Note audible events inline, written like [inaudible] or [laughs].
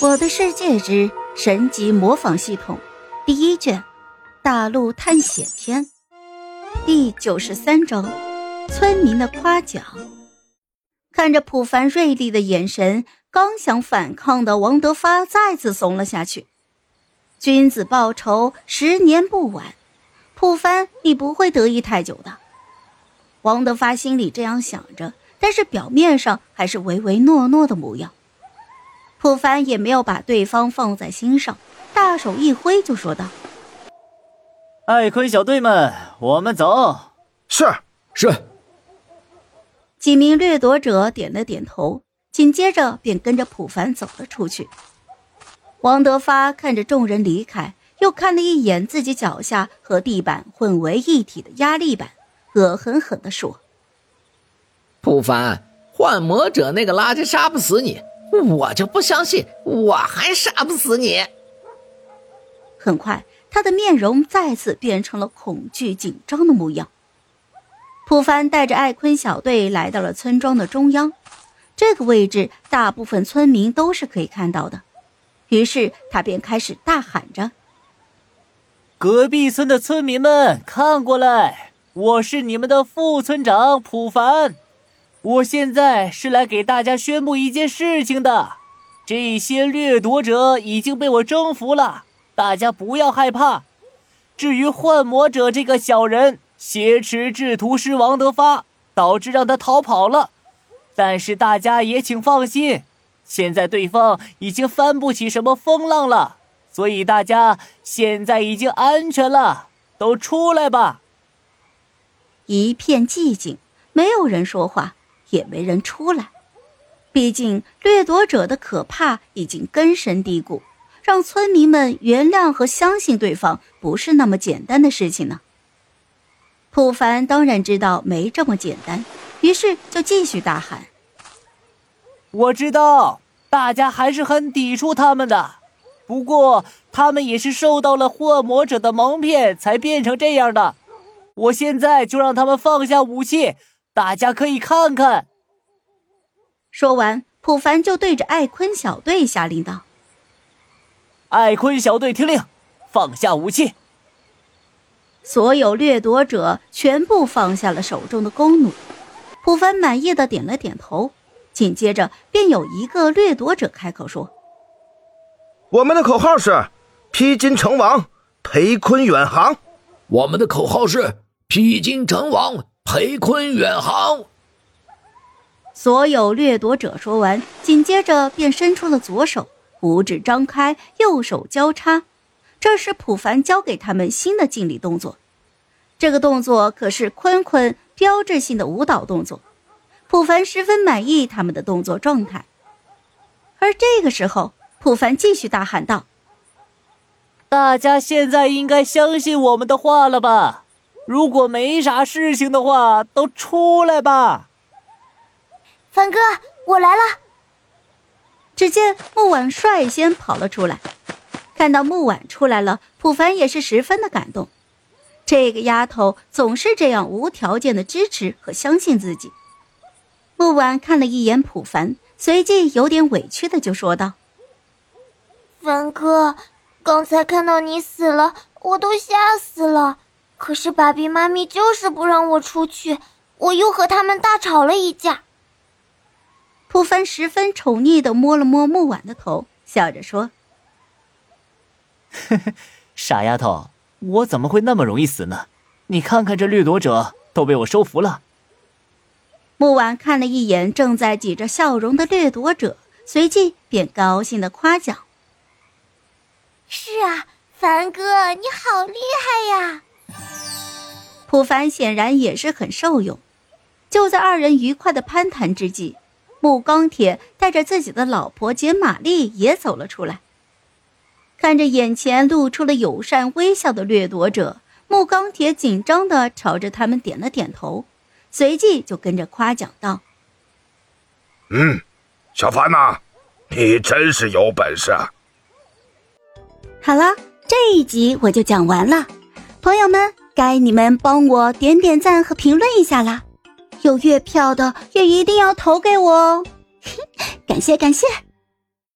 《我的世界之神级模仿系统》第一卷：大陆探险篇第九十三章：村民的夸奖。看着普凡锐利的眼神，刚想反抗的王德发再次怂了下去。君子报仇，十年不晚。普凡，你不会得意太久的。王德发心里这样想着，但是表面上还是唯唯诺诺的模样。普凡也没有把对方放在心上，大手一挥就说道：“爱坤小队们，我们走。”“是是。”几名掠夺者点了点头，紧接着便跟着普凡走了出去。王德发看着众人离开，又看了一眼自己脚下和地板混为一体的压力板，恶狠狠地说：“普凡，幻魔者那个垃圾杀不死你。”我就不相信，我还杀不死你！很快，他的面容再次变成了恐惧紧张的模样。普凡带着艾坤小队来到了村庄的中央，这个位置大部分村民都是可以看到的。于是他便开始大喊着：“隔壁村的村民们，看过来，我是你们的副村长普凡。”我现在是来给大家宣布一件事情的，这些掠夺者已经被我征服了，大家不要害怕。至于幻魔者这个小人，挟持制图师王德发，导致让他逃跑了。但是大家也请放心，现在对方已经翻不起什么风浪了，所以大家现在已经安全了，都出来吧。一片寂静，没有人说话。也没人出来，毕竟掠夺者的可怕已经根深蒂固，让村民们原谅和相信对方不是那么简单的事情呢。普凡当然知道没这么简单，于是就继续大喊：“我知道大家还是很抵触他们的，不过他们也是受到了幻魔者的蒙骗才变成这样的。我现在就让他们放下武器。”大家可以看看。说完，普凡就对着艾坤小队下令道：“艾坤小队听令，放下武器。”所有掠夺者全部放下了手中的弓弩。普凡满意的点了点头，紧接着便有一个掠夺者开口说：“我们的口号是披荆成王，裴坤远航。我们的口号是披荆成王。”裴坤远航。所有掠夺者说完，紧接着便伸出了左手，五指张开，右手交叉。这是普凡教给他们新的敬礼动作。这个动作可是坤坤标志性的舞蹈动作。普凡十分满意他们的动作状态。而这个时候，普凡继续大喊道：“大家现在应该相信我们的话了吧？”如果没啥事情的话，都出来吧。凡哥，我来了。只见木婉率先跑了出来，看到木婉出来了，普凡也是十分的感动。这个丫头总是这样无条件的支持和相信自己。木婉看了一眼普凡，随即有点委屈的就说道：“凡哥，刚才看到你死了，我都吓死了。”可是爸比妈咪就是不让我出去，我又和他们大吵了一架。普帆十分宠溺的摸了摸木婉的头，笑着说：“呵呵，傻丫头，我怎么会那么容易死呢？你看看这掠夺者都被我收服了。”木婉看了一眼正在挤着笑容的掠夺者，随即便高兴的夸奖：“是啊，凡哥，你好厉害呀！”普凡显然也是很受用。就在二人愉快的攀谈之际，木钢铁带着自己的老婆简玛丽也走了出来。看着眼前露出了友善微笑的掠夺者，木钢铁紧张的朝着他们点了点头，随即就跟着夸奖道：“嗯，小凡呐，你真是有本事。”好了，这一集我就讲完了，朋友们。该你们帮我点点赞和评论一下啦，有月票的也一定要投给我哦，感 [laughs] 谢感谢。